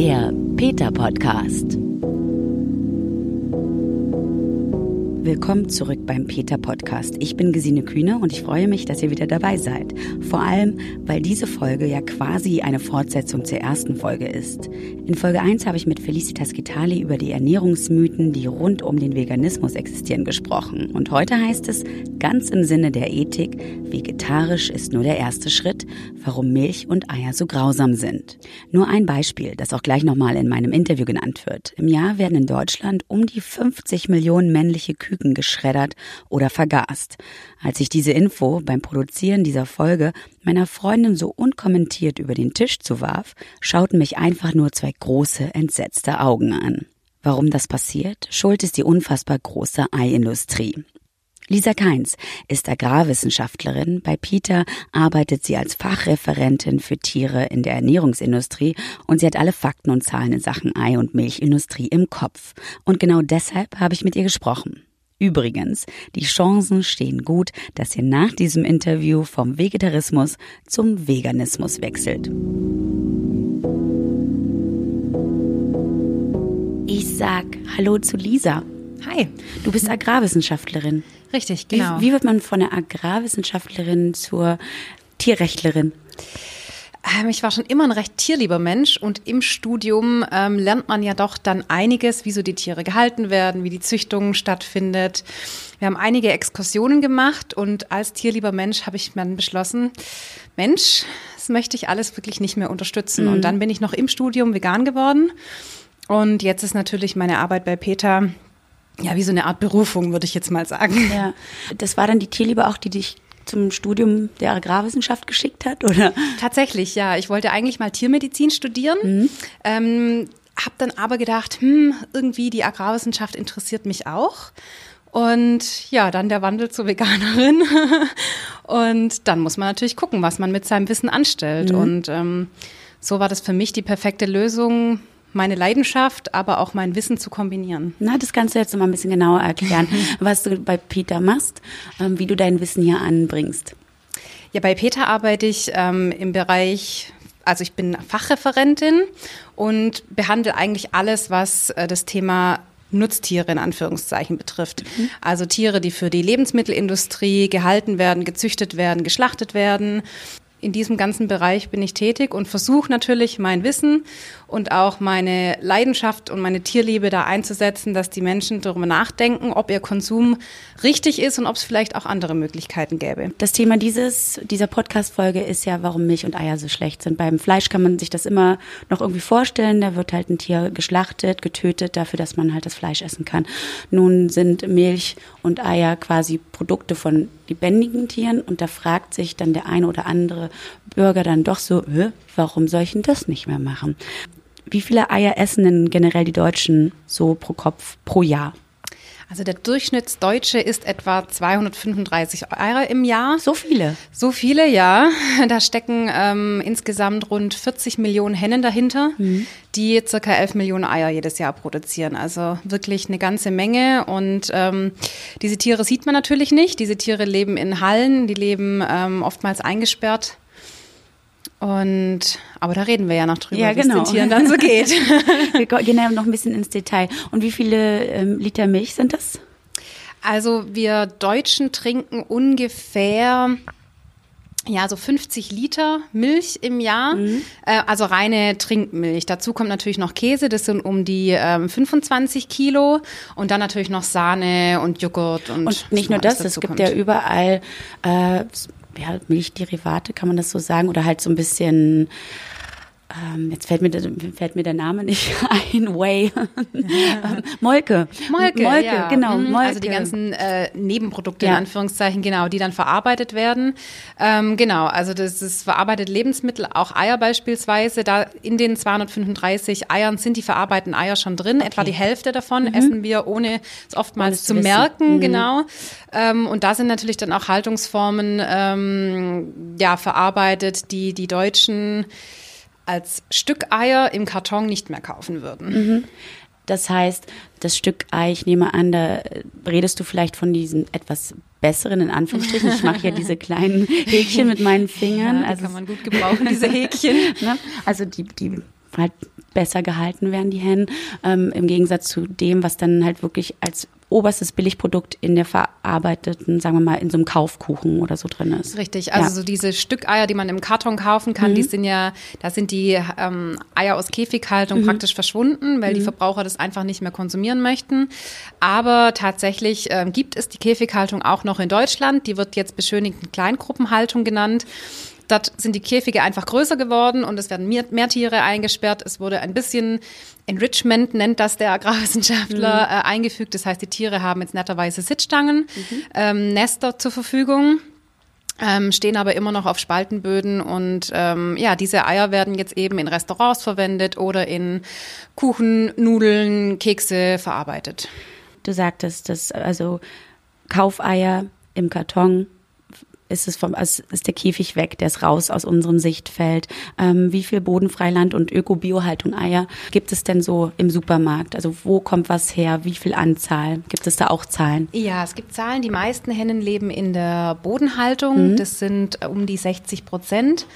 Der Peter Podcast. Willkommen zurück beim Peter Podcast. Ich bin Gesine Kühne und ich freue mich, dass ihr wieder dabei seid. Vor allem, weil diese Folge ja quasi eine Fortsetzung zur ersten Folge ist. In Folge 1 habe ich mit Felicitas Gitali über die Ernährungsmythen, die rund um den Veganismus existieren, gesprochen. Und heute heißt es, ganz im Sinne der Ethik, vegetarisch ist nur der erste Schritt, warum Milch und Eier so grausam sind. Nur ein Beispiel, das auch gleich nochmal in meinem Interview genannt wird. Im Jahr werden in Deutschland um die 50 Millionen männliche Kühe Küken geschreddert oder vergast. Als ich diese Info beim Produzieren dieser Folge meiner Freundin so unkommentiert über den Tisch zuwarf, schauten mich einfach nur zwei große, entsetzte Augen an. Warum das passiert? Schuld ist die unfassbar große Eiindustrie. Lisa Keins ist Agrarwissenschaftlerin. Bei Peter arbeitet sie als Fachreferentin für Tiere in der Ernährungsindustrie und sie hat alle Fakten und Zahlen in Sachen Ei- und Milchindustrie im Kopf. Und genau deshalb habe ich mit ihr gesprochen. Übrigens, die Chancen stehen gut, dass ihr nach diesem Interview vom Vegetarismus zum Veganismus wechselt. Ich sag Hallo zu Lisa. Hi. Du bist Agrarwissenschaftlerin. Richtig, genau. Wie, wie wird man von der Agrarwissenschaftlerin zur Tierrechtlerin? Ähm, ich war schon immer ein recht tierlieber Mensch und im Studium ähm, lernt man ja doch dann einiges, wie so die Tiere gehalten werden, wie die Züchtung stattfindet. Wir haben einige Exkursionen gemacht und als tierlieber Mensch habe ich dann beschlossen, Mensch, das möchte ich alles wirklich nicht mehr unterstützen. Mhm. Und dann bin ich noch im Studium vegan geworden. Und jetzt ist natürlich meine Arbeit bei Peter ja, wie so eine Art Berufung, würde ich jetzt mal sagen. Ja, das war dann die Tierliebe auch, die dich zum Studium der Agrarwissenschaft geschickt hat, oder? Tatsächlich, ja. Ich wollte eigentlich mal Tiermedizin studieren. Mhm. Ähm, habe dann aber gedacht, hm, irgendwie die Agrarwissenschaft interessiert mich auch. Und ja, dann der Wandel zur Veganerin. und dann muss man natürlich gucken, was man mit seinem Wissen anstellt. Mhm. Und ähm, so war das für mich die perfekte Lösung, meine Leidenschaft, aber auch mein Wissen zu kombinieren. Na, das kannst du jetzt noch mal ein bisschen genauer erklären, was du bei Peter machst, ähm, wie du dein Wissen hier anbringst. Ja, bei Peter arbeite ich ähm, im Bereich also ich bin Fachreferentin und behandle eigentlich alles, was äh, das Thema Nutztiere in Anführungszeichen betrifft. Mhm. Also Tiere, die für die Lebensmittelindustrie gehalten werden, gezüchtet werden, geschlachtet werden in diesem ganzen Bereich bin ich tätig und versuche natürlich mein Wissen und auch meine Leidenschaft und meine Tierliebe da einzusetzen, dass die Menschen darüber nachdenken, ob ihr Konsum richtig ist und ob es vielleicht auch andere Möglichkeiten gäbe. Das Thema dieses, dieser Podcast-Folge ist ja, warum Milch und Eier so schlecht sind. Beim Fleisch kann man sich das immer noch irgendwie vorstellen. Da wird halt ein Tier geschlachtet, getötet, dafür, dass man halt das Fleisch essen kann. Nun sind Milch und Eier quasi Produkte von lebendigen Tieren und da fragt sich dann der eine oder andere Bürger dann doch so, äh, warum soll ich denn das nicht mehr machen? Wie viele Eier essen denn generell die Deutschen so pro Kopf pro Jahr? Also der Durchschnittsdeutsche isst etwa 235 Eier im Jahr. So viele? So viele, ja. Da stecken ähm, insgesamt rund 40 Millionen Hennen dahinter, mhm. die circa 11 Millionen Eier jedes Jahr produzieren. Also wirklich eine ganze Menge. Und ähm, diese Tiere sieht man natürlich nicht. Diese Tiere leben in Hallen, die leben ähm, oftmals eingesperrt und aber da reden wir ja noch drüber, ja, genau. wie es den Tieren dann so geht. wir gehen ja noch ein bisschen ins Detail. Und wie viele ähm, Liter Milch sind das? Also wir Deutschen trinken ungefähr ja, so 50 Liter Milch im Jahr, mhm. äh, also reine Trinkmilch. Dazu kommt natürlich noch Käse, das sind um die ähm, 25 Kilo und dann natürlich noch Sahne und Joghurt und. Und nicht nur das, es gibt kommt. ja überall äh, ja, Milchderivate, kann man das so sagen? Oder halt so ein bisschen ähm, jetzt fällt mir, der, fällt mir der Name nicht ein, Way. Ähm, Molke. Molke, Molke ja. genau. Mhm. Molke. Also die ganzen äh, Nebenprodukte ja. in Anführungszeichen, genau, die dann verarbeitet werden. Ähm, genau, also das ist verarbeitet Lebensmittel, auch Eier beispielsweise. Da in den 235 Eiern sind die verarbeiteten Eier schon drin. Okay. Etwa die Hälfte davon mhm. essen wir, ohne es oftmals zu, zu merken, mhm. genau. Ähm, und da sind natürlich dann auch Haltungsformen ähm, ja, verarbeitet, die die Deutschen als Stück Eier im Karton nicht mehr kaufen würden. Mhm. Das heißt, das Stück Ei, ich nehme an, da redest du vielleicht von diesen etwas besseren, in Anführungsstrichen. Ich mache ja diese kleinen Häkchen mit meinen Fingern. Ja, also kann man gut gebrauchen, diese Häkchen. ne? Also die, die halt besser gehalten werden, die Hennen, ähm, im Gegensatz zu dem, was dann halt wirklich als oberstes Billigprodukt in der verarbeiteten, sagen wir mal, in so einem Kaufkuchen oder so drin ist. Richtig, also ja. so diese Stückeier, die man im Karton kaufen kann, mhm. die sind ja, da sind die ähm, Eier aus Käfighaltung mhm. praktisch verschwunden, weil mhm. die Verbraucher das einfach nicht mehr konsumieren möchten. Aber tatsächlich ähm, gibt es die Käfighaltung auch noch in Deutschland. Die wird jetzt beschönigten Kleingruppenhaltung genannt. Dort sind die Käfige einfach größer geworden und es werden mehr, mehr Tiere eingesperrt. Es wurde ein bisschen Enrichment, nennt das der Agrarwissenschaftler, mhm. äh, eingefügt. Das heißt, die Tiere haben jetzt netterweise Sitzstangen, mhm. ähm, Nester zur Verfügung. Ähm, stehen aber immer noch auf Spaltenböden und ähm, ja, diese Eier werden jetzt eben in Restaurants verwendet oder in Kuchen, Nudeln, Kekse verarbeitet. Du sagtest, dass also Kaufeier im Karton ist es vom, ist der Käfig weg, der ist raus aus unserem Sichtfeld. Ähm, wie viel Bodenfreiland und Öko-Bio-Haltung Eier gibt es denn so im Supermarkt? Also wo kommt was her? Wie viel Anzahl? Gibt es da auch Zahlen? Ja, es gibt Zahlen. Die meisten Hennen leben in der Bodenhaltung. Mhm. Das sind um die 60 Prozent.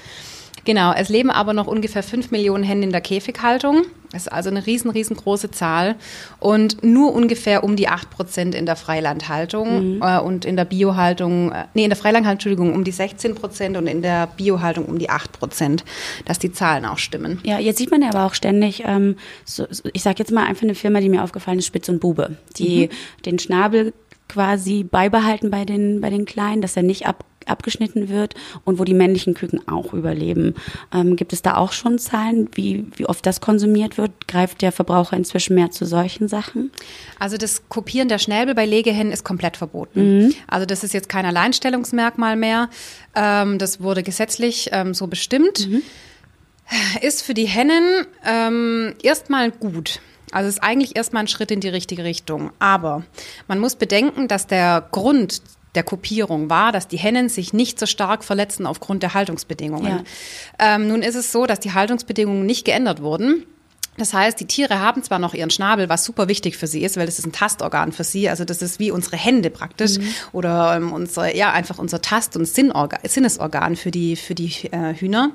Genau, es leben aber noch ungefähr 5 Millionen Hennen in der Käfighaltung. Das ist also eine riesen, riesengroße Zahl. Und nur ungefähr um die 8 Prozent in der Freilandhaltung mhm. äh, und in der Biohaltung, äh, nee, in der Freilandhaltung, Entschuldigung, um die 16 Prozent und in der Biohaltung um die 8 Prozent, dass die Zahlen auch stimmen. Ja, jetzt sieht man ja aber auch ständig, ähm, so, so, ich sage jetzt mal einfach eine Firma, die mir aufgefallen ist, Spitz und Bube, die mhm. den Schnabel quasi beibehalten bei den, bei den Kleinen, dass er nicht ab abgeschnitten wird und wo die männlichen Küken auch überleben. Ähm, gibt es da auch schon Zahlen, wie, wie oft das konsumiert wird? Greift der Verbraucher inzwischen mehr zu solchen Sachen? Also das Kopieren der Schnäbel bei Legehennen ist komplett verboten. Mhm. Also das ist jetzt kein Alleinstellungsmerkmal mehr. Ähm, das wurde gesetzlich ähm, so bestimmt. Mhm. Ist für die Hennen ähm, erstmal gut. Also ist eigentlich erstmal ein Schritt in die richtige Richtung. Aber man muss bedenken, dass der Grund der Kopierung war, dass die Hennen sich nicht so stark verletzen aufgrund der Haltungsbedingungen. Ja. Ähm, nun ist es so, dass die Haltungsbedingungen nicht geändert wurden. Das heißt, die Tiere haben zwar noch ihren Schnabel, was super wichtig für sie ist, weil das ist ein Tastorgan für sie. Also das ist wie unsere Hände praktisch mhm. oder ähm, unser, ja, einfach unser Tast- und Sinnesorgan für die, für die äh, Hühner.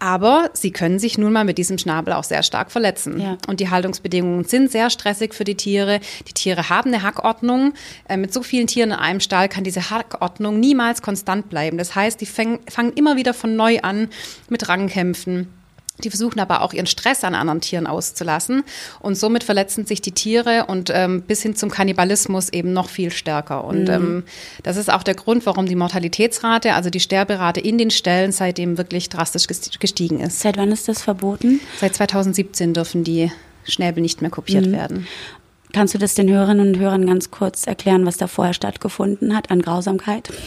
Aber sie können sich nun mal mit diesem Schnabel auch sehr stark verletzen. Ja. Und die Haltungsbedingungen sind sehr stressig für die Tiere. Die Tiere haben eine Hackordnung. Äh, mit so vielen Tieren in einem Stall kann diese Hackordnung niemals konstant bleiben. Das heißt, die fangen, fangen immer wieder von neu an mit Rangkämpfen die versuchen aber auch ihren Stress an anderen Tieren auszulassen und somit verletzen sich die Tiere und ähm, bis hin zum Kannibalismus eben noch viel stärker. Und mhm. ähm, das ist auch der Grund, warum die Mortalitätsrate, also die Sterberate in den Ställen seitdem wirklich drastisch gestiegen ist. Seit wann ist das verboten? Seit 2017 dürfen die Schnäbel nicht mehr kopiert mhm. werden. Kannst du das den Hörerinnen und Hörern ganz kurz erklären, was da vorher stattgefunden hat an Grausamkeit?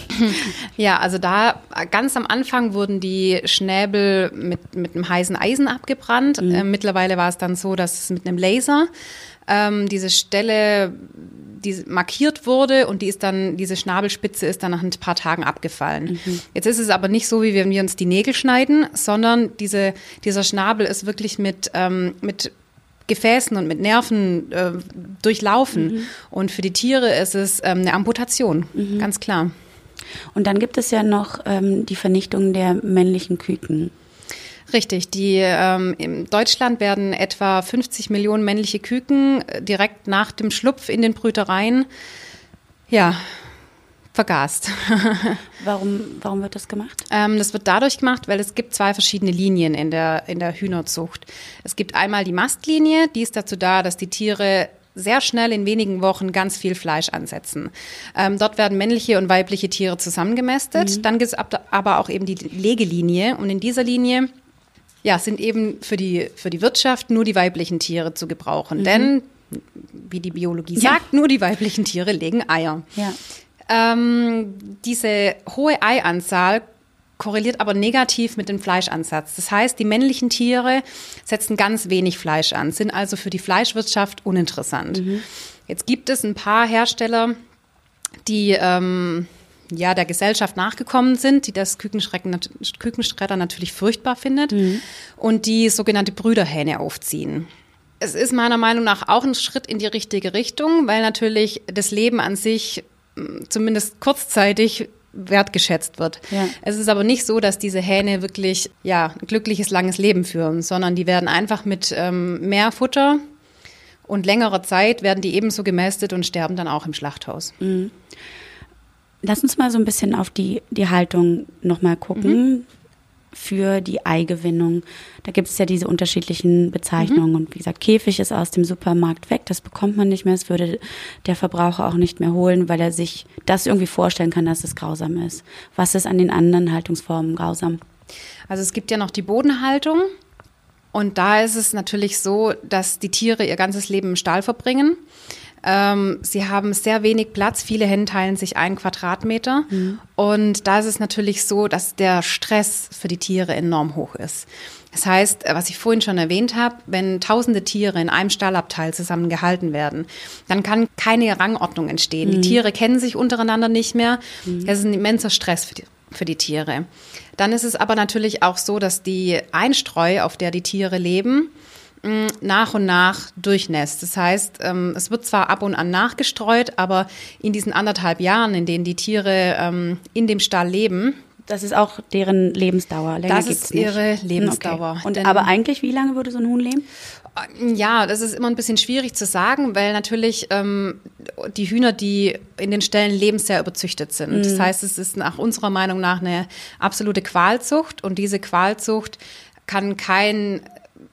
Ja, also da ganz am Anfang wurden die Schnäbel mit, mit einem heißen Eisen abgebrannt. Mhm. Äh, mittlerweile war es dann so, dass es mit einem Laser ähm, diese Stelle die markiert wurde und die ist dann, diese Schnabelspitze ist dann nach ein paar Tagen abgefallen. Mhm. Jetzt ist es aber nicht so, wie wenn wir uns die Nägel schneiden, sondern diese, dieser Schnabel ist wirklich mit, ähm, mit Gefäßen und mit Nerven äh, durchlaufen. Mhm. Und für die Tiere ist es ähm, eine Amputation, mhm. ganz klar. Und dann gibt es ja noch ähm, die Vernichtung der männlichen Küken. Richtig, die ähm, in Deutschland werden etwa 50 Millionen männliche Küken äh, direkt nach dem Schlupf in den Brütereien ja, vergast. warum, warum wird das gemacht? Ähm, das wird dadurch gemacht, weil es gibt zwei verschiedene Linien in der, in der Hühnerzucht. Es gibt einmal die Mastlinie, die ist dazu da, dass die Tiere sehr schnell in wenigen Wochen ganz viel Fleisch ansetzen. Ähm, dort werden männliche und weibliche Tiere zusammengemästet. Mhm. Dann gibt es aber auch eben die Legelinie und in dieser Linie ja, sind eben für die, für die Wirtschaft nur die weiblichen Tiere zu gebrauchen. Mhm. Denn, wie die Biologie ja. sagt, nur die weiblichen Tiere legen Eier. Ja. Ähm, diese hohe Eianzahl korreliert aber negativ mit dem Fleischansatz. Das heißt, die männlichen Tiere setzen ganz wenig Fleisch an, sind also für die Fleischwirtschaft uninteressant. Mhm. Jetzt gibt es ein paar Hersteller, die ähm, ja, der Gesellschaft nachgekommen sind, die das Kükenschredder natürlich furchtbar findet mhm. und die sogenannte Brüderhähne aufziehen. Es ist meiner Meinung nach auch ein Schritt in die richtige Richtung, weil natürlich das Leben an sich zumindest kurzzeitig wertgeschätzt wird. Ja. Es ist aber nicht so, dass diese Hähne wirklich ja, ein glückliches, langes Leben führen, sondern die werden einfach mit ähm, mehr Futter und längerer Zeit werden die ebenso gemästet und sterben dann auch im Schlachthaus. Lass uns mal so ein bisschen auf die, die Haltung nochmal gucken für die Eigewinnung. Da gibt es ja diese unterschiedlichen Bezeichnungen. Und wie gesagt, Käfig ist aus dem Supermarkt weg, das bekommt man nicht mehr. Das würde der Verbraucher auch nicht mehr holen, weil er sich das irgendwie vorstellen kann, dass es grausam ist. Was ist an den anderen Haltungsformen grausam? Also es gibt ja noch die Bodenhaltung. Und da ist es natürlich so, dass die Tiere ihr ganzes Leben im Stall verbringen. Ähm, sie haben sehr wenig Platz. Viele Hennen teilen sich einen Quadratmeter. Und da ist es natürlich so, dass der Stress für die Tiere enorm hoch ist. Das heißt, was ich vorhin schon erwähnt habe, wenn tausende Tiere in einem Stallabteil zusammen gehalten werden, dann kann keine Rangordnung entstehen. Die Tiere kennen sich untereinander nicht mehr. Das ist ein immenser Stress für die, für die Tiere. Dann ist es aber natürlich auch so, dass die Einstreu, auf der die Tiere leben, nach und nach durchnässt. Das heißt, ähm, es wird zwar ab und an nachgestreut, aber in diesen anderthalb Jahren, in denen die Tiere ähm, in dem Stall leben, Das ist auch deren Lebensdauer. Länger Das ist nicht. ihre Hm, Lebensdauer. Okay. Und Denn- aber eigentlich, wie lange würde so ein Huhn leben? Ja, das ist immer ein bisschen schwierig zu sagen, weil natürlich ähm, die Hühner, die in den Ställen leben, sehr überzüchtet sind. Mhm. Das heißt, es ist nach unserer Meinung nach eine absolute Qualzucht und diese Qualzucht kann kein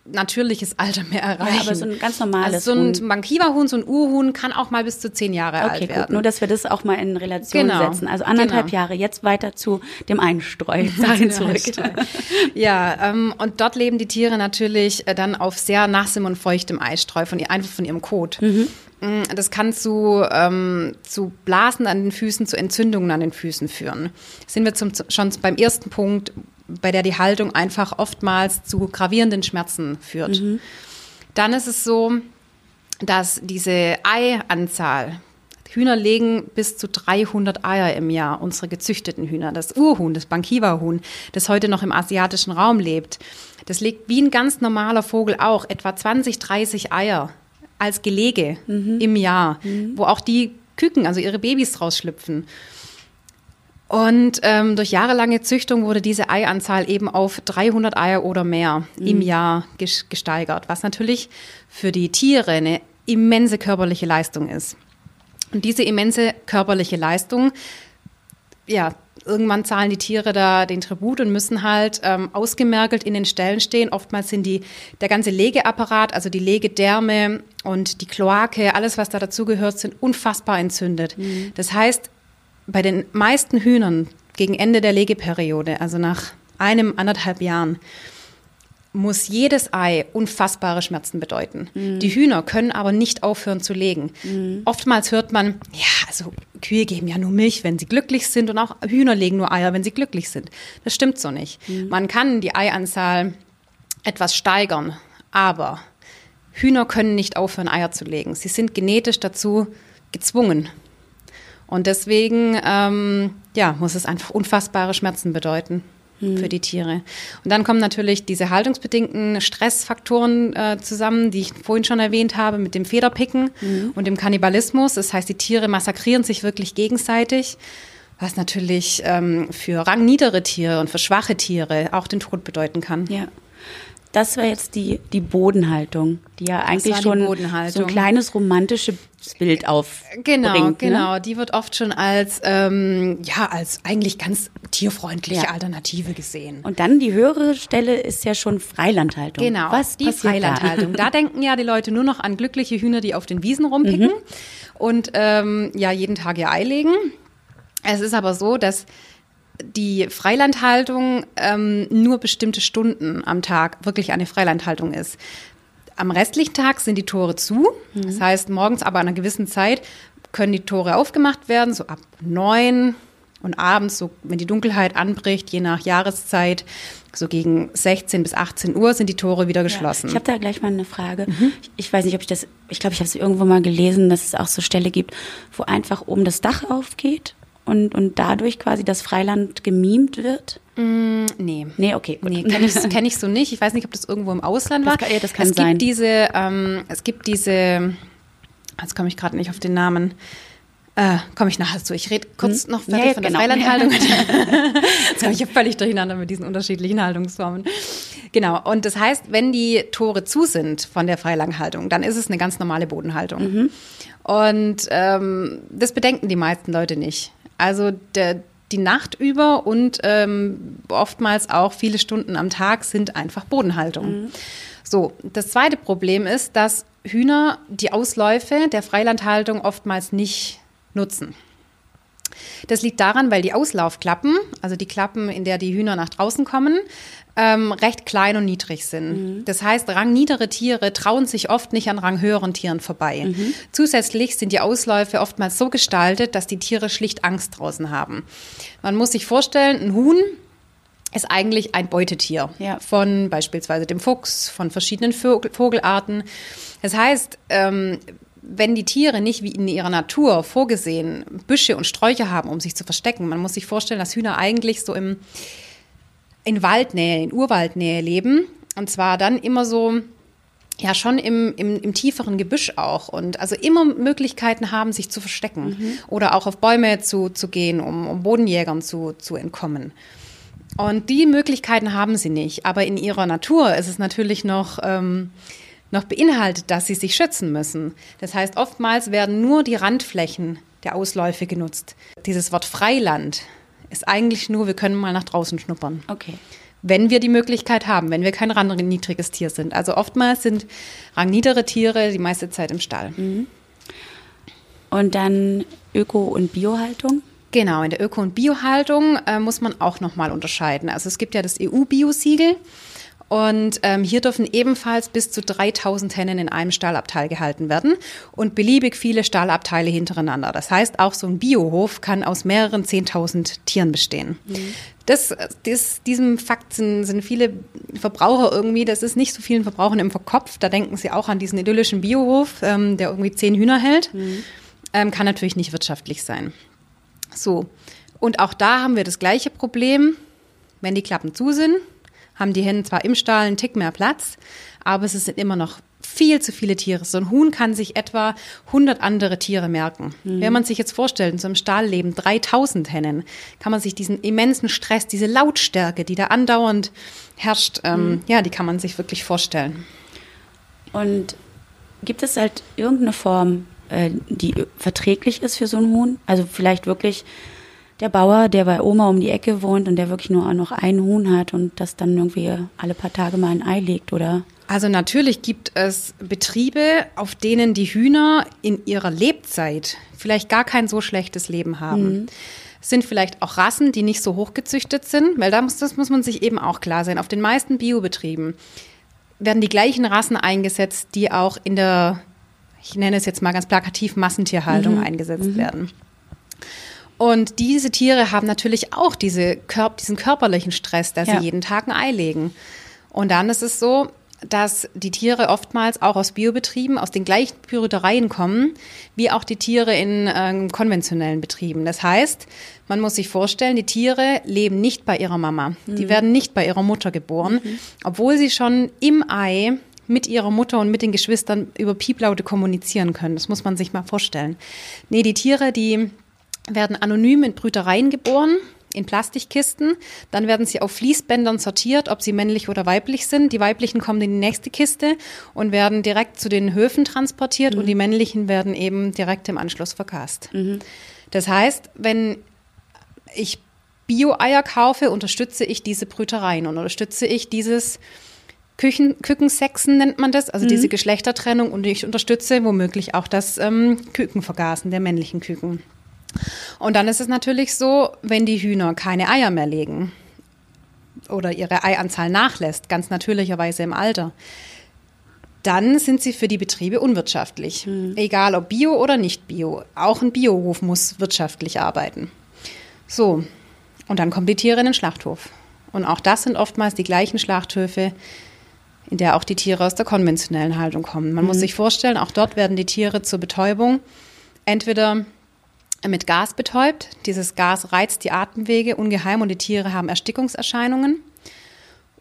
natürliches Alter mehr erreichen. aber so ein ganz normales also so ein Huhn. Bankiva-Huhn, so ein Urhuhn kann auch mal bis zu zehn Jahre Okay, alt gut. werden. Nur, dass wir das auch mal in Relation Genau. setzen. Also anderthalb Genau. Jahre. Jetzt weiter zu dem Einstreu. Dahin zurück. Ja, ähm, und dort leben die Tiere natürlich äh, dann auf sehr nassem und feuchtem Eistreu, von, ihr- einfach von ihrem Kot. Mm, Das kann zu, ähm, zu Blasen an den Füßen, zu Entzündungen an den Füßen führen. Sind wir zum, schon beim ersten Punkt, bei der die Haltung einfach oftmals zu gravierenden Schmerzen führt. Dann ist es so, dass diese Eianzahl, Hühner legen bis zu 300 Eier im Jahr, unsere gezüchteten Hühner. Das Urhuhn, das Bankiva-Huhn, das heute noch im asiatischen Raum lebt, das legt wie ein ganz normaler Vogel auch etwa 20, 30 Eier als Gelege im Jahr, wo auch die Küken, also ihre Babys rausschlüpfen. Und ähm, durch jahrelange Züchtung wurde diese Eianzahl eben auf 300 Eier oder mehr im Jahr ges- gesteigert, was natürlich für die Tiere eine immense körperliche Leistung ist. Und diese immense körperliche Leistung, ja, irgendwann zahlen die Tiere da den Tribut und müssen halt ähm, ausgemergelt in den Ställen stehen. Oftmals sind die, der ganze Legeapparat, also die Legedärme und die Kloake, alles, was da dazugehört, sind unfassbar entzündet. Das heißt, bei den meisten Hühnern gegen Ende der Legeperiode, also nach einem, anderthalb Jahren, muss jedes Ei unfassbare Schmerzen bedeuten. Die Hühner können aber nicht aufhören zu legen. Oftmals hört man, ja, also Kühe geben ja nur Milch, wenn sie glücklich sind und auch Hühner legen nur Eier, wenn sie glücklich sind. Das stimmt so nicht. Man kann die Eianzahl etwas steigern, aber Hühner können nicht aufhören, Eier zu legen. Sie sind genetisch dazu gezwungen. Und deswegen ähm, ja, muss es einfach unfassbare Schmerzen bedeuten für die Tiere. Und dann kommen natürlich diese haltungsbedingten Stressfaktoren äh, zusammen, die ich vorhin schon erwähnt habe, mit dem Federpicken und dem Kannibalismus. Das heißt, die Tiere massakrieren sich wirklich gegenseitig, was natürlich ähm, für rangniedere Tiere und für schwache Tiere auch den Tod bedeuten kann. Ja. Das war jetzt die, die Bodenhaltung, die ja eigentlich schon so ein kleines romantisches Bild aufbringt. Genau, ne? genau. Die wird oft schon als, ähm, ja, als eigentlich ganz tierfreundliche Ja. Alternative gesehen. Und dann die höhere Stelle ist ja schon Freilandhaltung. Genau, Was die Freilandhaltung. Da? denken ja die Leute nur noch an glückliche Hühner, die auf den Wiesen rumpicken Mhm. und ähm, ja jeden Tag ihr Ei legen. Es ist aber so, dass die Freilandhaltung ähm, nur bestimmte Stunden am Tag wirklich eine Freilandhaltung ist. Am restlichen Tag sind die Tore zu. Das heißt, morgens aber an einer gewissen Zeit können die Tore aufgemacht werden, so ab neun und abends, so wenn die Dunkelheit anbricht, je nach Jahreszeit, so gegen 16 bis 18 Uhr sind die Tore wieder Ja. geschlossen. Ich habe da gleich mal eine Frage. Mhm. Ich, ich weiß nicht, ob ich das, ich glaube, ich habe es irgendwo mal gelesen, dass es auch so Stelle gibt, wo einfach oben das Dach aufgeht und, und dadurch quasi das Freiland gemimt wird. nee. Nee, okay. Gut. Nee, kenne ich, kenn ich so nicht. Ich weiß nicht, ob das irgendwo im Ausland Das war. kann- ja, das kann es sein. Gibt diese, ähm, es gibt diese, jetzt komme ich gerade nicht auf den Namen, Äh, Komme ich nachher zu. Ich rede kurz Hm. noch fertig Ja, von der genau. Freilandhaltung. Jetzt habe ich ja völlig durcheinander mit diesen unterschiedlichen Haltungsformen. Genau. Und das heißt, wenn die Tore zu sind von der Freilandhaltung, dann ist es eine ganz normale Bodenhaltung. Mhm. Und ähm, das bedenken die meisten Leute nicht. Also der, die Nacht über und ähm, oftmals auch viele Stunden am Tag sind einfach Bodenhaltung. So, das zweite Problem ist, dass Hühner die Ausläufe der Freilandhaltung oftmals nicht nutzen. Das liegt daran, weil die Auslaufklappen, also die Klappen, in der die Hühner nach draußen kommen, ähm, recht klein und niedrig sind. Das heißt, rangniedere Tiere trauen sich oft nicht an ranghöheren Tieren vorbei. Zusätzlich sind die Ausläufe oftmals so gestaltet, dass die Tiere schlicht Angst draußen haben. Man muss sich vorstellen, ein Huhn ist eigentlich ein Beutetier Ja. von beispielsweise dem Fuchs, von verschiedenen Vogelarten. Das heißt, ähm, wenn die Tiere nicht wie in ihrer Natur vorgesehen Büsche und Sträucher haben, um sich zu verstecken, man muss sich vorstellen, dass Hühner eigentlich so im, in Waldnähe, in Urwaldnähe leben. Und zwar dann immer so, ja, schon im, im, im tieferen Gebüsch auch. Und also immer Möglichkeiten haben, sich zu verstecken. Oder auch auf Bäume zu, zu gehen, um, um Bodenjägern zu, zu entkommen. Und die Möglichkeiten haben sie nicht. Aber in ihrer Natur ist es natürlich noch, ähm, noch beinhaltet, dass sie sich schützen müssen. Das heißt, oftmals werden nur die Randflächen der Ausläufe genutzt. Dieses Wort Freiland ist eigentlich nur, wir können mal nach draußen schnuppern. Okay. Wenn wir die Möglichkeit haben, wenn wir kein rangniedriges Tier sind. Also oftmals sind rangniedere Tiere die meiste Zeit im Stall. Und dann Öko- und Biohaltung? Genau, in der Öko- und Biohaltung äh, muss man auch nochmal unterscheiden. Also es gibt ja das EU-Bio-Siegel und ähm, hier dürfen ebenfalls bis zu 3000 Hennen in einem Stallabteil gehalten werden und beliebig viele Stallabteile hintereinander. Das heißt, auch so ein Biohof kann aus mehreren 10.000 Tieren bestehen. Das, das, diesem Fakt sind, sind viele Verbraucher irgendwie, das ist nicht so vielen Verbrauchern im Kopf. Da denken sie auch an diesen idyllischen Biohof, ähm, der irgendwie zehn Hühner hält. Ähm, kann natürlich nicht wirtschaftlich sein. So, und auch da haben wir das gleiche Problem. Wenn die Klappen zu sind, haben die Hennen zwar im Stall einen Tick mehr Platz, aber es sind immer noch viel zu viele Tiere. So ein Huhn kann sich etwa 100 andere Tiere merken. Wenn man sich jetzt vorstellt, in so einem Stall leben 3000 Hennen, kann man sich diesen immensen Stress, diese Lautstärke, die da andauernd herrscht, ähm, ja, die kann man sich wirklich vorstellen. Und gibt es halt irgendeine Form, äh, die verträglich ist für so ein Huhn? Also vielleicht wirklich der Bauer, der bei Oma um die Ecke wohnt und der wirklich nur noch ein Huhn hat und das dann irgendwie alle paar Tage mal ein Ei legt, oder? Also natürlich gibt es Betriebe, auf denen die Hühner in ihrer Lebzeit vielleicht gar kein so schlechtes Leben haben. Es sind vielleicht auch Rassen, die nicht so hochgezüchtet sind, weil da muss, das muss man sich eben auch klar sein. Auf den meisten Biobetrieben werden die gleichen Rassen eingesetzt, die auch in der, ich nenne es jetzt mal ganz plakativ, Massentierhaltung eingesetzt werden. Und diese Tiere haben natürlich auch diese Körp diesen körperlichen Stress, dass Ja. sie jeden Tag ein Ei legen. Und dann ist es so, dass die Tiere oftmals auch aus Biobetrieben, aus den gleichen Brütereien kommen, wie auch die Tiere in ähm, konventionellen Betrieben. Das heißt, man muss sich vorstellen, die Tiere leben nicht bei ihrer Mama. Die werden nicht bei ihrer Mutter geboren, obwohl sie schon im Ei mit ihrer Mutter und mit den Geschwistern über Pieplaute kommunizieren können. Das muss man sich mal vorstellen. Nee, die Tiere, die werden anonym in Brütereien geboren, in Plastikkisten. Dann werden sie auf Fließbändern sortiert, ob sie männlich oder weiblich sind. Die weiblichen kommen in die nächste Kiste und werden direkt zu den Höfen transportiert und die männlichen werden eben direkt im Anschluss vergast. Das heißt, wenn ich Bio-Eier kaufe, unterstütze ich diese Brütereien und unterstütze ich dieses Küchen, Kükensexen nennt man das, also diese Geschlechtertrennung und ich unterstütze womöglich auch das ähm, Kükenvergasen der männlichen Küken. Und dann ist es natürlich so, wenn die Hühner keine Eier mehr legen oder ihre Eianzahl nachlässt, ganz natürlicherweise im Alter, dann sind sie für die Betriebe unwirtschaftlich. Egal ob Bio oder nicht Bio. Auch ein Biohof muss wirtschaftlich arbeiten. So, und dann kommen die Tiere in den Schlachthof. Und auch das sind oftmals die gleichen Schlachthöfe, in der auch die Tiere aus der konventionellen Haltung kommen. Man muss sich vorstellen, auch dort werden die Tiere zur Betäubung entweder mit Gas betäubt. Dieses Gas reizt die Atemwege ungeheim und die Tiere haben Erstickungserscheinungen.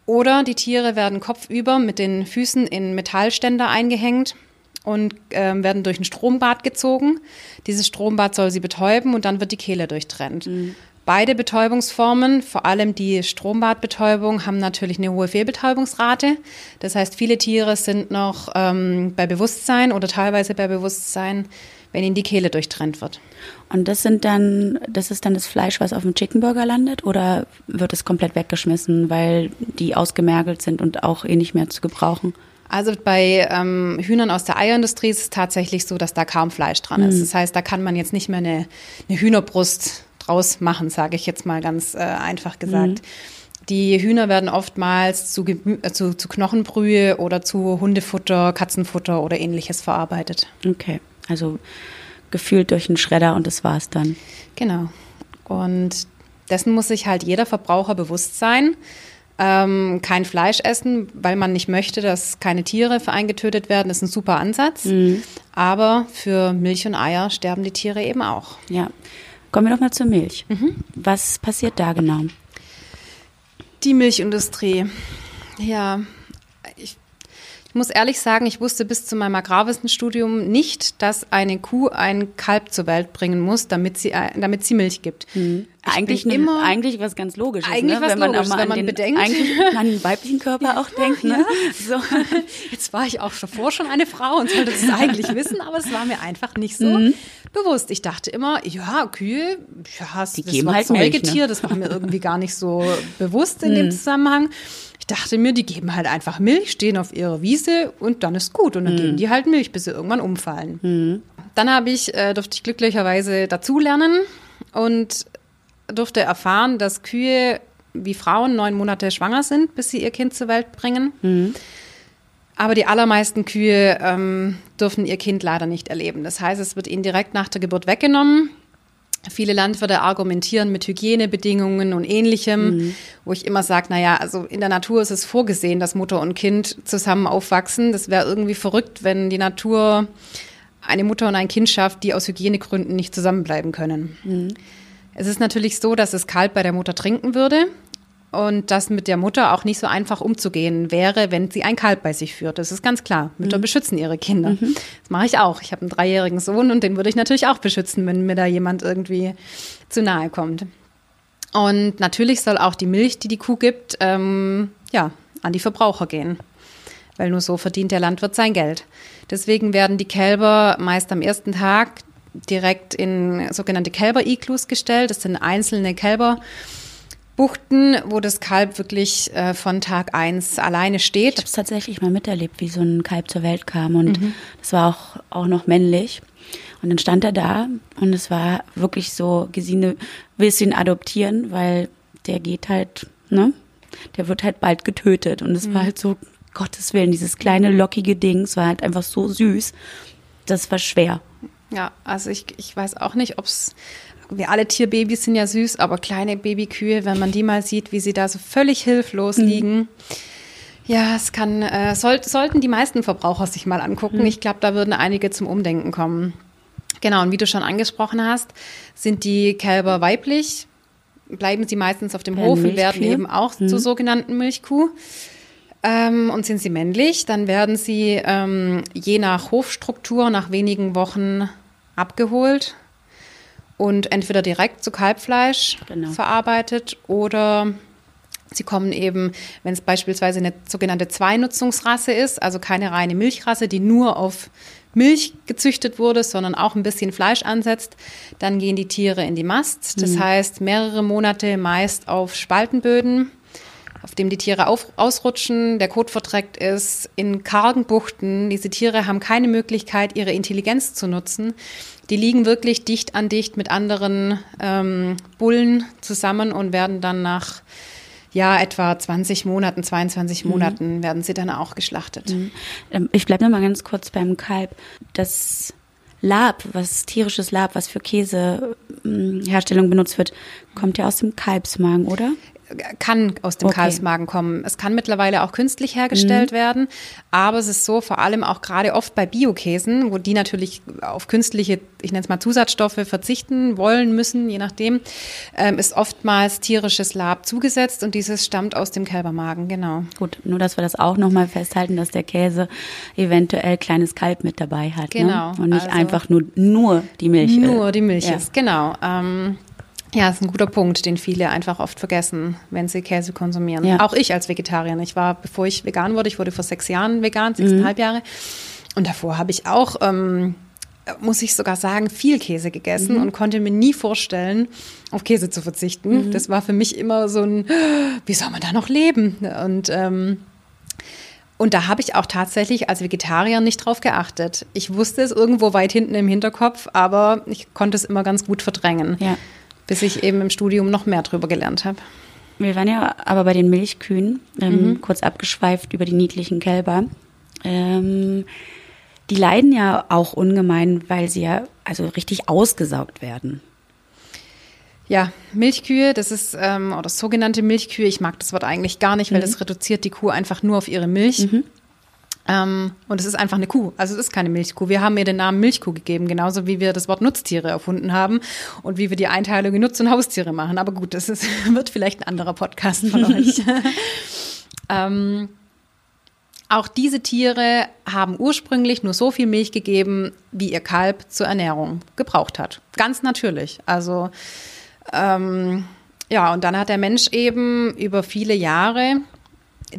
Oder die Tiere werden kopfüber mit den Füßen in Metallständer eingehängt und ähm, werden durch ein Strombad gezogen. Dieses Strombad soll sie betäuben und dann wird die Kehle durchtrennt. Mhm. Beide Betäubungsformen, vor allem die Strombadbetäubung, haben natürlich eine hohe Fehlbetäubungsrate. Das heißt, viele Tiere sind noch ähm, bei Bewusstsein oder teilweise bei Bewusstsein, wenn ihnen die Kehle durchtrennt wird. Und das sind dann, das ist dann das Fleisch, was auf dem Chickenburger landet, oder wird es komplett weggeschmissen, weil die ausgemergelt sind und auch eh nicht mehr zu gebrauchen? Also bei ähm, Hühnern aus der Eierindustrie ist es tatsächlich so, dass da kaum Fleisch dran ist. Mhm. Das heißt, da kann man jetzt nicht mehr eine, eine Hühnerbrust draus machen, sage ich jetzt mal ganz äh, einfach gesagt. Mhm. Die Hühner werden oftmals zu, äh, zu, zu, Knochenbrühe oder zu Hundefutter, Katzenfutter oder ähnliches verarbeitet. Okay, also gefühlt durch einen Schredder und das war's dann. Genau. Und dessen muss sich halt jeder Verbraucher bewusst sein ähm, kein Fleisch essen, weil man nicht möchte, dass keine Tiere für einen getötet werden, ist ein super Ansatz. Mhm. Aber für Milch und Eier sterben die Tiere eben auch. Ja. Kommen wir doch mal zur Milch. Mhm. Was passiert da genau? Die Milchindustrie. Ja, ich muss ehrlich sagen, ich wusste bis zu meinem Agrarwissenstudium nicht, dass eine Kuh ein Kalb zur Welt bringen muss, damit sie, äh, damit sie Milch gibt. Hm. Eigentlich, ne, immer, eigentlich was ganz Logisches, eigentlich ne? was wenn man, Logisches, wenn man den, bedenkt. Eigentlich an den weiblichen Körper auch denkt. Ne? So. Jetzt war ich auch davor schon eine Frau und sollte das eigentlich wissen, aber es war mir einfach nicht so mhm. bewusst. Ich dachte immer, ja, Kühe, ja, die das geben halt Säugetier, Milch, ne? das war mir irgendwie gar nicht so bewusst in mhm. dem Zusammenhang dachte mir, die geben halt einfach Milch, stehen auf ihrer Wiese und dann ist gut. Und dann mhm. geben die halt Milch, bis sie irgendwann umfallen. Mhm. Dann habe ich, äh, durfte ich glücklicherweise dazulernen und durfte erfahren, dass Kühe wie Frauen neun Monate schwanger sind, bis sie ihr Kind zur Welt bringen. Mhm. Aber die allermeisten Kühe ähm, dürfen ihr Kind leider nicht erleben. Das heißt, es wird ihnen direkt nach der Geburt weggenommen. Viele Landwirte argumentieren mit Hygienebedingungen und ähnlichem, mhm. wo ich immer sage, naja, also in der Natur ist es vorgesehen, dass Mutter und Kind zusammen aufwachsen. Das wäre irgendwie verrückt, wenn die Natur eine Mutter und ein Kind schafft, die aus Hygienegründen nicht zusammenbleiben können. Mhm. Es ist natürlich so, dass es kalt bei der Mutter trinken würde und das mit der Mutter auch nicht so einfach umzugehen wäre, wenn sie ein Kalb bei sich führt. Das ist ganz klar. Mütter mhm. beschützen ihre Kinder. Mhm. Das mache ich auch. Ich habe einen dreijährigen Sohn und den würde ich natürlich auch beschützen, wenn mir da jemand irgendwie zu nahe kommt. Und natürlich soll auch die Milch, die die Kuh gibt, ähm, ja, an die Verbraucher gehen. Weil nur so verdient der Landwirt sein Geld. Deswegen werden die Kälber meist am ersten Tag direkt in sogenannte Kälber-Iglus gestellt. Das sind einzelne Kälber, Buchten, wo das Kalb wirklich äh, von Tag eins alleine steht. Ich habe es tatsächlich mal miterlebt, wie so ein Kalb zur Welt kam und mhm. das war auch, auch noch männlich. Und dann stand er da und es war wirklich so, Gesine, willst du ihn adoptieren, weil der geht halt, ne? Der wird halt bald getötet. Und es mhm. war halt so, Gottes Willen, dieses kleine lockige Ding, es war halt einfach so süß. Das war schwer. Ja, also ich, ich weiß auch nicht, ob es wir alle Tierbabys sind ja süß, aber kleine Babykühe, wenn man die mal sieht, wie sie da so völlig hilflos mhm. liegen. Ja, es kann, äh, soll, sollten die meisten Verbraucher sich mal angucken. Mhm. Ich glaube, da würden einige zum Umdenken kommen. Genau, und wie du schon angesprochen hast, sind die Kälber weiblich, bleiben sie meistens auf dem ja, Hof und werden eben auch mhm. zur sogenannten Milchkuh. Ähm, und sind sie männlich, dann werden sie ähm, je nach Hofstruktur nach wenigen Wochen abgeholt und entweder direkt zu Kalbfleisch genau. verarbeitet oder sie kommen eben, wenn es beispielsweise eine sogenannte Zweinutzungsrasse ist, also keine reine Milchrasse, die nur auf Milch gezüchtet wurde, sondern auch ein bisschen Fleisch ansetzt, dann gehen die Tiere in die Mast. Das mhm. heißt, mehrere Monate meist auf Spaltenböden, auf dem die Tiere auf, ausrutschen, der Kot verträgt ist, in kargen Buchten. Diese Tiere haben keine Möglichkeit, ihre Intelligenz zu nutzen. Die liegen wirklich dicht an dicht mit anderen ähm, Bullen zusammen und werden dann nach ja, etwa 20 Monaten, 22 mhm. Monaten werden sie dann auch geschlachtet. Mhm. Ähm, ich bleibe noch mal ganz kurz beim Kalb. Das Lab, was tierisches Lab, was für Käseherstellung benutzt wird, kommt ja aus dem Kalbsmagen, oder? Kann aus dem Okay. Kalbsmagen kommen. Es kann mittlerweile auch künstlich hergestellt werden, aber es ist so, vor allem auch gerade oft bei Biokäsen, wo die natürlich auf künstliche, ich nenne es mal Zusatzstoffe verzichten wollen müssen, je nachdem, ähm, ist oftmals tierisches Lab zugesetzt und dieses stammt aus dem Kälbermagen, genau. Gut, nur dass wir das auch nochmal festhalten, dass der Käse eventuell kleines Kalb mit dabei hat. Genau, Ne? Und nicht also- einfach nur, nur die Milch. Nur die Milch Ja. ist, genau. Ähm, ja, ist ein guter Punkt, den viele einfach oft vergessen, wenn sie Käse konsumieren. Ja. Auch ich als Vegetarierin. Ich war, bevor ich vegan wurde, ich wurde vor sechs Jahren vegan, sechseinhalb Mhm. Jahre. Und davor habe ich auch, ähm, muss ich sogar sagen, viel Käse gegessen Mhm. und konnte mir nie vorstellen, auf Käse zu verzichten. Mhm. Das war für mich immer so ein, wie soll man da noch leben? Und ähm, und da habe ich auch tatsächlich als Vegetarier nicht drauf geachtet. Ich wusste es irgendwo weit hinten im Hinterkopf, aber ich konnte es immer ganz gut verdrängen, Ja. Bis ich eben im Studium noch mehr drüber gelernt habe. Wir waren ja aber bei den Milchkühen, ähm, Mhm. kurz abgeschweift über die niedlichen Kälber. Ähm, die leiden ja auch ungemein, weil sie ja also richtig ausgesaugt werden. Ja, Milchkühe, das ist, ähm, oder sogenannte Milchkühe, ich mag das Wort eigentlich gar nicht, weil das reduziert die Kuh einfach nur auf ihre Milch. Ähm, und es ist einfach eine Kuh. Also es ist keine Milchkuh. Wir haben ihr den Namen Milchkuh gegeben, genauso wie wir das Wort Nutztiere erfunden haben und wie wir die Einteilung in Nutz- und Haustiere machen. Aber gut, das ist, wird vielleicht ein anderer Podcast von euch. ähm, auch diese Tiere haben ursprünglich nur so viel Milch gegeben, wie ihr Kalb zur Ernährung gebraucht hat. Ganz natürlich. Also ähm, ja, und dann hat der Mensch eben über viele Jahre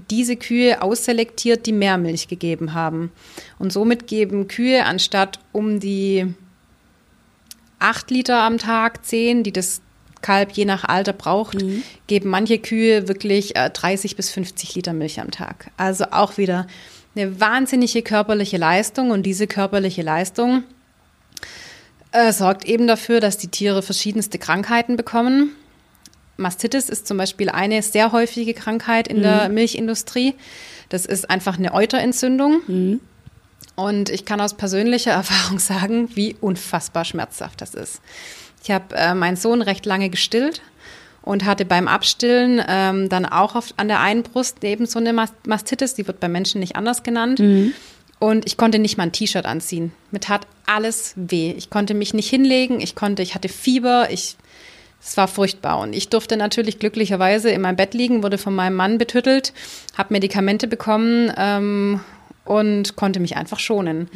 diese Kühe ausselektiert, die mehr Milch gegeben haben. Und somit geben Kühe anstatt um die acht Liter am Tag, zehn, die das Kalb je nach Alter braucht, geben manche Kühe wirklich äh, 30 bis 50 Liter Milch am Tag. Also auch wieder eine wahnsinnige körperliche Leistung und diese körperliche Leistung äh, sorgt eben dafür, dass die Tiere verschiedenste Krankheiten bekommen. Mastitis ist zum Beispiel eine sehr häufige Krankheit in der Milchindustrie. Das ist einfach eine Euterentzündung. Und ich kann aus persönlicher Erfahrung sagen, wie unfassbar schmerzhaft das ist. Ich habe äh, meinen Sohn recht lange gestillt und hatte beim Abstillen ähm, dann auch auf, an der einen Brust eben so eine Mas- Mastitis, die wird bei Menschen nicht anders genannt. Und ich konnte nicht mal ein T-Shirt anziehen. Mir tat alles weh. Ich konnte mich nicht hinlegen, ich konnte, ich hatte Fieber, ich, es war furchtbar. Und ich durfte natürlich glücklicherweise in meinem Bett liegen, wurde von meinem Mann betüttelt, habe Medikamente bekommen ähm, und konnte mich einfach schonen.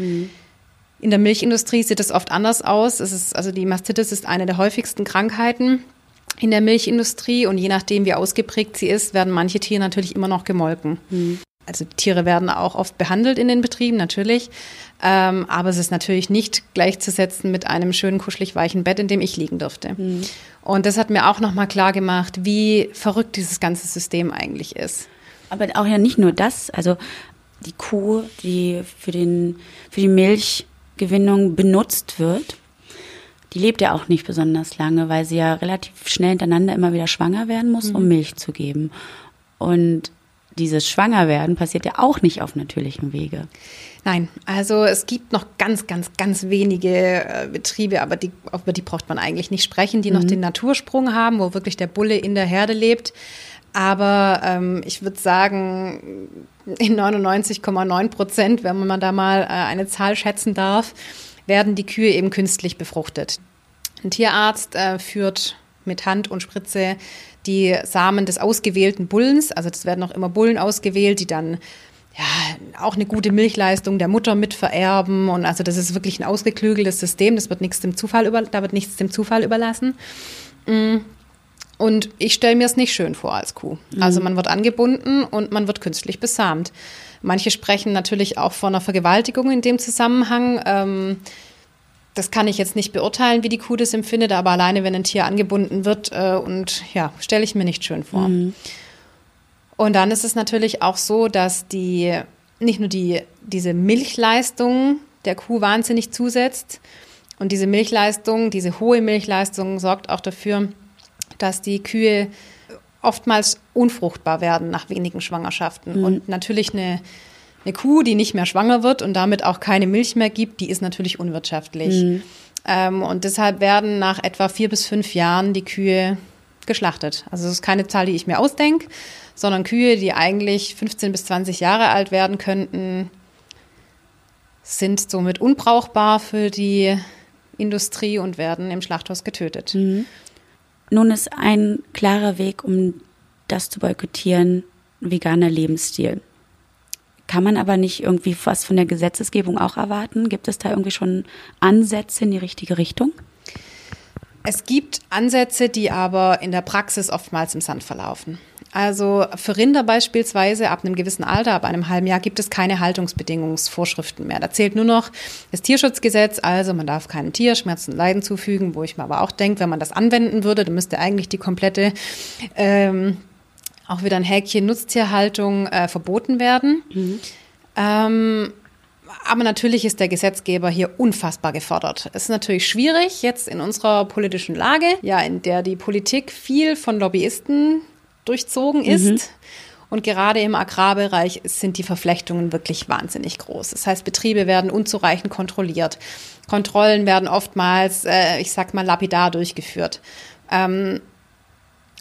In der Milchindustrie sieht es oft anders aus. Es ist, also die Mastitis ist eine der häufigsten Krankheiten in der Milchindustrie und je nachdem, wie ausgeprägt sie ist, werden manche Tiere natürlich immer noch gemolken. Also Tiere werden auch oft behandelt in den Betrieben, natürlich. Ähm, aber es ist natürlich nicht gleichzusetzen mit einem schönen, kuschelig weichen Bett, in dem ich liegen durfte. Und das hat mir auch nochmal klar gemacht, wie verrückt dieses ganze System eigentlich ist. Aber auch ja nicht nur das, also die Kuh, die für, den, für die Milchgewinnung benutzt wird, die lebt ja auch nicht besonders lange, weil sie ja relativ schnell hintereinander immer wieder schwanger werden muss, um Milch zu geben. Und dieses Schwangerwerden passiert ja auch nicht auf natürlichem Wege. Nein, also es gibt noch ganz, ganz, ganz wenige äh, Betriebe, aber die, über die braucht man eigentlich nicht sprechen, die noch den Natursprung haben, wo wirklich der Bulle in der Herde lebt. Aber ähm, ich würde sagen, in 99,9 Prozent, wenn man da mal äh, eine Zahl schätzen darf, werden die Kühe eben künstlich befruchtet. Ein Tierarzt äh, führt mit Hand und Spritze die Samen des ausgewählten Bullens, also das werden auch immer Bullen ausgewählt, die dann ja, auch eine gute Milchleistung der Mutter mit vererben. Und also das ist wirklich ein ausgeklügeltes System. Das wird nichts dem Zufall über, da wird nichts dem Zufall überlassen. Mm. Und ich stelle mir es nicht schön vor als Kuh. Also man wird angebunden und man wird künstlich besamt. Manche sprechen natürlich auch von einer Vergewaltigung in dem Zusammenhang. Ähm, das kann ich jetzt nicht beurteilen, wie die Kuh das empfindet, aber alleine, wenn ein Tier angebunden wird äh, und ja, stelle ich mir nicht schön vor. Und dann ist es natürlich auch so, dass die nicht nur die, diese Milchleistung der Kuh wahnsinnig zusetzt. Und diese Milchleistung, diese hohe Milchleistung sorgt auch dafür, dass die Kühe oftmals unfruchtbar werden nach wenigen Schwangerschaften. Und natürlich eine, eine Kuh, die nicht mehr schwanger wird und damit auch keine Milch mehr gibt, die ist natürlich unwirtschaftlich. Ähm, und deshalb werden nach etwa vier bis fünf Jahren die Kühe geschlachtet. Also das ist keine Zahl, die ich mir ausdenke, sondern Kühe, die eigentlich 15 bis 20 Jahre alt werden könnten, sind somit unbrauchbar für die Industrie und werden im Schlachthaus getötet. Mhm. Nun ist ein klarer Weg, um das zu boykottieren, veganer Lebensstil. Kann man aber nicht irgendwie was von der Gesetzesgebung auch erwarten? Gibt es da irgendwie schon Ansätze in die richtige Richtung? Es gibt Ansätze, die aber in der Praxis oftmals im Sand verlaufen. Also für Rinder beispielsweise ab einem gewissen Alter, ab einem halben Jahr, gibt es keine Haltungsbedingungsvorschriften mehr. Da zählt nur noch das Tierschutzgesetz, also man darf keinem Tier Schmerzen und Leiden zufügen, wo ich mir aber auch denke, wenn man das anwenden würde, dann müsste eigentlich die komplette, ähm, auch wieder ein Häkchen Nutztierhaltung äh, verboten werden. Mhm. Ähm, aber natürlich ist der Gesetzgeber hier unfassbar gefordert. Es ist natürlich schwierig jetzt in unserer politischen Lage, ja, in der die Politik viel von Lobbyisten durchzogen ist. Mhm. Und gerade im Agrarbereich sind die Verflechtungen wirklich wahnsinnig groß. Das heißt, Betriebe werden unzureichend kontrolliert. Kontrollen werden oftmals, äh, ich sag mal, lapidar durchgeführt. Ähm,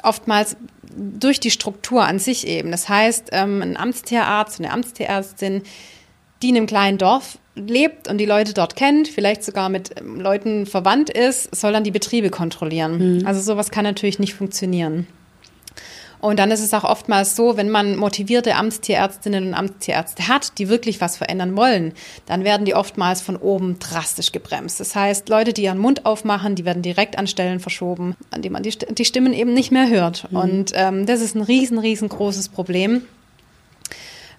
oftmals durch die Struktur an sich eben. Das heißt, ähm, ein Amtstierarzt, eine Amtstierärztin, die in einem kleinen Dorf lebt und die Leute dort kennt, vielleicht sogar mit ähm, Leuten verwandt ist, soll dann die Betriebe kontrollieren. Mhm. Also sowas kann natürlich nicht funktionieren. Und dann ist es auch oftmals so, wenn man motivierte Amtstierärztinnen und Amtstierärzte hat, die wirklich was verändern wollen, dann werden die oftmals von oben drastisch gebremst. Das heißt, Leute, die ihren Mund aufmachen, die werden direkt an Stellen verschoben, an denen man die, die Stimmen eben nicht mehr hört. Mhm. Und ähm, das ist ein riesen, riesengroßes Problem.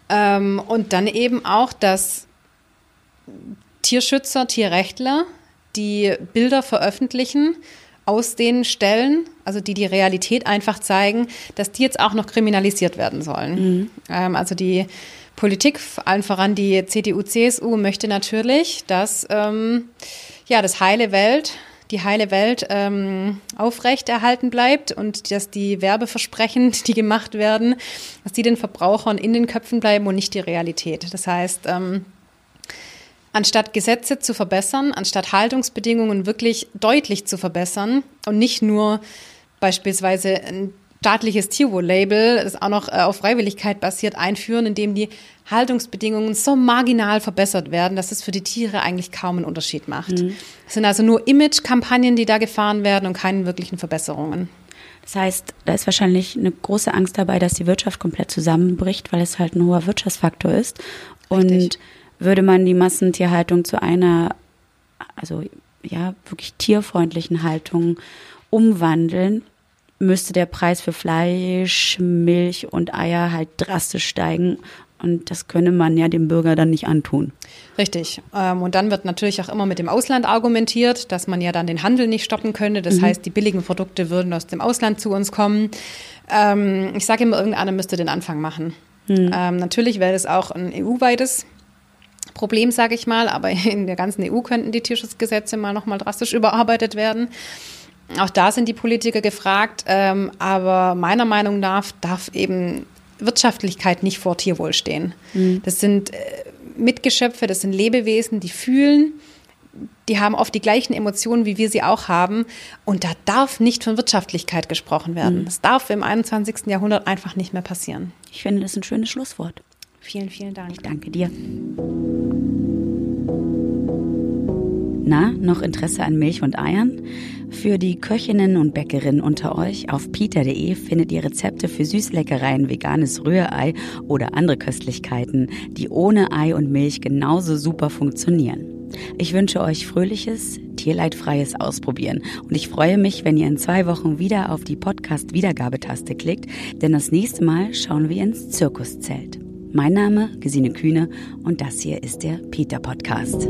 Ähm, und dann eben auch, dass Tierschützer, Tierrechtler, die Bilder veröffentlichen, aus den Stellen, also die die Realität einfach zeigen, dass die jetzt auch noch kriminalisiert werden sollen. Mhm. Ähm, also die Politik, allen voran die CDU, CSU, möchte natürlich, dass ähm, ja, das heile Welt, die heile Welt ähm, aufrechterhalten bleibt und dass die Werbeversprechen, die gemacht werden, dass die den Verbrauchern in den Köpfen bleiben und nicht die Realität. Das heißt, ähm, anstatt Gesetze zu verbessern, anstatt Haltungsbedingungen wirklich deutlich zu verbessern und nicht nur beispielsweise ein staatliches Tierwohl-Label, das auch noch äh, auf Freiwilligkeit basiert, einführen, indem die Haltungsbedingungen so marginal verbessert werden, dass es für die Tiere eigentlich kaum einen Unterschied macht. Mhm. Es sind also nur Image-Kampagnen, die da gefahren werden und keine wirklichen Verbesserungen. Das heißt, da ist wahrscheinlich eine große Angst dabei, dass die Wirtschaft komplett zusammenbricht, weil es halt ein hoher Wirtschaftsfaktor ist. Richtig. Und würde man die Massentierhaltung zu einer, also ja, wirklich tierfreundlichen Haltung umwandeln, müsste der Preis für Fleisch, Milch und Eier halt drastisch steigen. Und das könne man ja dem Bürger dann nicht antun. Richtig. Ähm, und dann wird natürlich auch immer mit dem Ausland argumentiert, dass man ja dann den Handel nicht stoppen könne. Das mhm. heißt, die billigen Produkte würden aus dem Ausland zu uns kommen. Ähm, ich sage immer, irgendeiner müsste den Anfang machen. Mhm. Ähm, natürlich wäre es auch ein EU-weites Problem, sage ich mal, aber in der ganzen EU könnten die Tierschutzgesetze mal nochmal drastisch überarbeitet werden. Auch da sind die Politiker gefragt, ähm, aber meiner Meinung nach darf eben Wirtschaftlichkeit nicht vor Tierwohl stehen. Mhm. Das sind äh, Mitgeschöpfe, das sind Lebewesen, die fühlen, die haben oft die gleichen Emotionen, wie wir sie auch haben. Und da darf nicht von Wirtschaftlichkeit gesprochen werden. Mhm. Das darf im 21. Jahrhundert einfach nicht mehr passieren. Ich finde, das ein schönes Schlusswort. Vielen, vielen Dank. Ich danke dir. Na, noch Interesse an Milch und Eiern? Für die Köchinnen und Bäckerinnen unter euch auf peter.de findet ihr Rezepte für Süßleckereien, veganes Rührei oder andere Köstlichkeiten, die ohne Ei und Milch genauso super funktionieren. Ich wünsche euch fröhliches, tierleidfreies Ausprobieren und ich freue mich, wenn ihr in zwei Wochen wieder auf die Podcast-Wiedergabetaste klickt, denn das nächste Mal schauen wir ins Zirkuszelt. Mein Name Gesine Kühne und das hier ist der Peter Podcast.